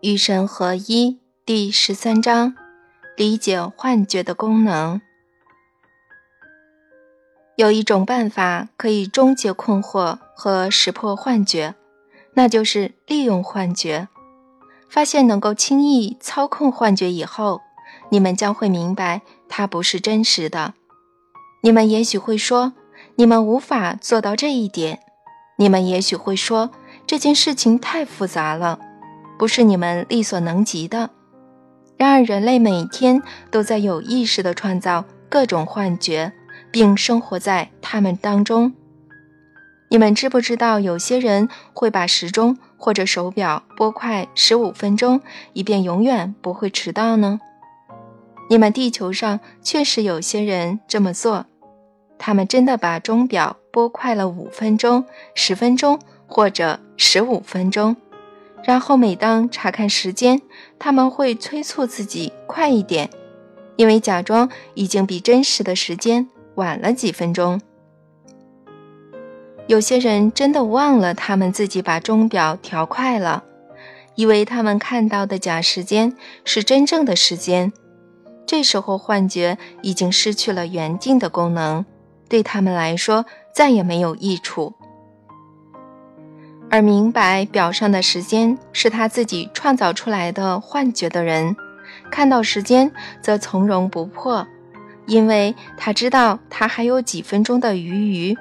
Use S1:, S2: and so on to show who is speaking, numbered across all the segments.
S1: 与神合一第十三章：理解幻觉的功能。有一种办法可以终结困惑和识破幻觉，那就是利用幻觉。发现能够轻易操控幻觉以后，你们将会明白它不是真实的。你们也许会说，你们无法做到这一点。你们也许会说，这件事情太复杂了。不是你们力所能及的。然而，人类每天都在有意识地创造各种幻觉，并生活在他们当中。你们知不知道，有些人会把时钟或者手表拨快十五分钟，以便永远不会迟到呢？你们地球上确实有些人这么做，他们真的把钟表拨快了五分钟、十分钟或者十五分钟。然后，每当查看时间，他们会催促自己快一点，因为假装已经比真实的时间晚了几分钟。有些人真的忘了他们自己把钟表调快了，以为他们看到的假时间是真正的时间。这时候，幻觉已经失去了原定的功能，对他们来说再也没有益处。而明白表上的时间是他自己创造出来的幻觉的人，看到时间则从容不迫，因为他知道他还有几分钟的余余。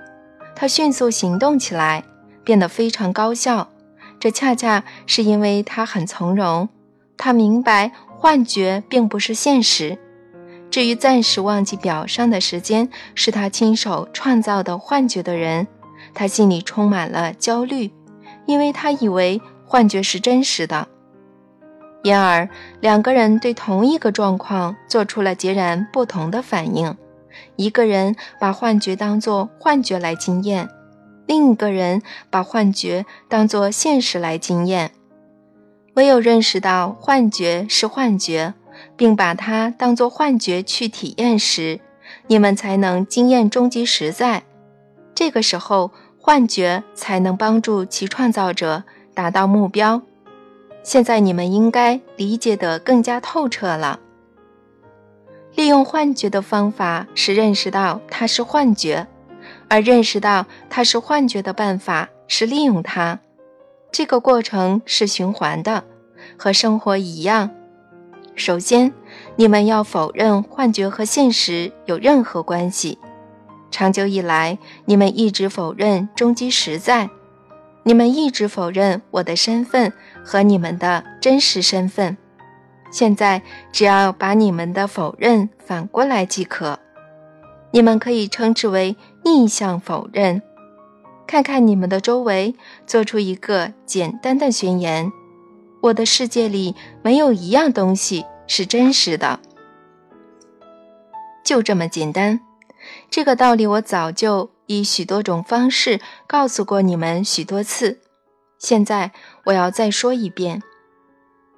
S1: 他迅速行动起来，变得非常高效。这恰恰是因为他很从容。他明白幻觉并不是现实。至于暂时忘记表上的时间是他亲手创造的幻觉的人，他心里充满了焦虑。因为他以为幻觉是真实的，因而两个人对同一个状况做出了截然不同的反应。一个人把幻觉当作幻觉来经验，另一个人把幻觉当作现实来经验。唯有认识到幻觉是幻觉，并把它当作幻觉去体验时，你们才能经验终极实在。这个时候。幻觉才能帮助其创造者达到目标。现在你们应该理解得更加透彻了。利用幻觉的方法是认识到它是幻觉，而认识到它是幻觉的办法是利用它。这个过程是循环的，和生活一样。首先，你们要否认幻觉和现实有任何关系。长久以来，你们一直否认终极实在，你们一直否认我的身份和你们的真实身份。现在，只要把你们的否认反过来即可。你们可以称之为逆向否认。看看你们的周围，做出一个简单的宣言：我的世界里没有一样东西是真实的。就这么简单。这个道理我早就以许多种方式告诉过你们许多次，现在我要再说一遍：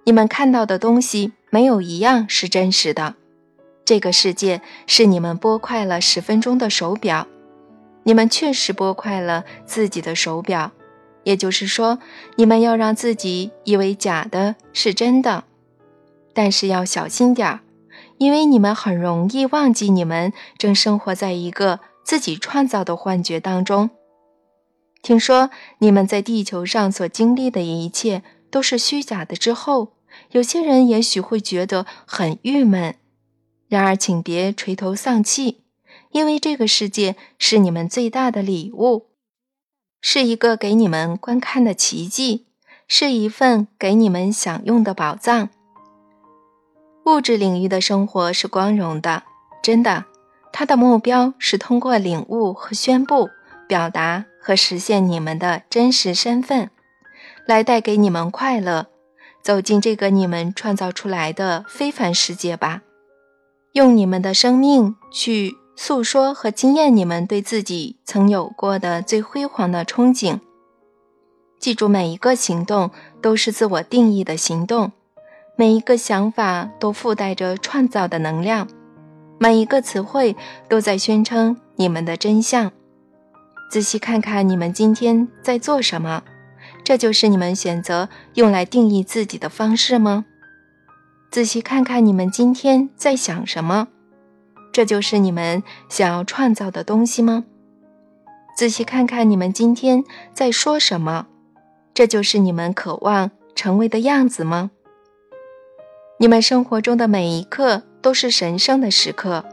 S1: 你们看到的东西没有一样是真实的。这个世界是你们拨快了十分钟的手表，你们确实拨快了自己的手表，也就是说，你们要让自己以为假的是真的，但是要小心点儿。因为你们很容易忘记，你们正生活在一个自己创造的幻觉当中。听说你们在地球上所经历的一切都是虚假的之后，有些人也许会觉得很郁闷。然而，请别垂头丧气，因为这个世界是你们最大的礼物，是一个给你们观看的奇迹，是一份给你们享用的宝藏。物质领域的生活是光荣的，真的。他的目标是通过领悟和宣布、表达和实现你们的真实身份，来带给你们快乐。走进这个你们创造出来的非凡世界吧，用你们的生命去诉说和惊艳你们对自己曾有过的最辉煌的憧憬。记住，每一个行动都是自我定义的行动。每一个想法都附带着创造的能量，每一个词汇都在宣称你们的真相。仔细看看你们今天在做什么，这就是你们选择用来定义自己的方式吗？仔细看看你们今天在想什么，这就是你们想要创造的东西吗？仔细看看你们今天在说什么，这就是你们渴望成为的样子吗？你们生活中的每一刻都是神圣的时刻，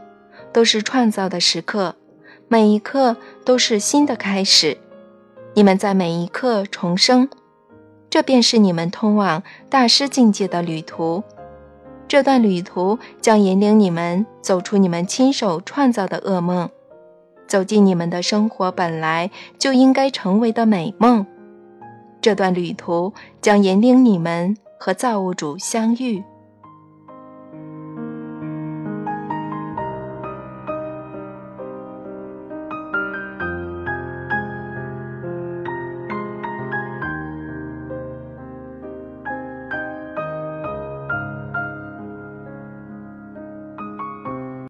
S1: 都是创造的时刻，每一刻都是新的开始。你们在每一刻重生，这便是你们通往大师境界的旅途。这段旅途将引领你们走出你们亲手创造的噩梦，走进你们的生活本来就应该成为的美梦。这段旅途将引领你们和造物主相遇。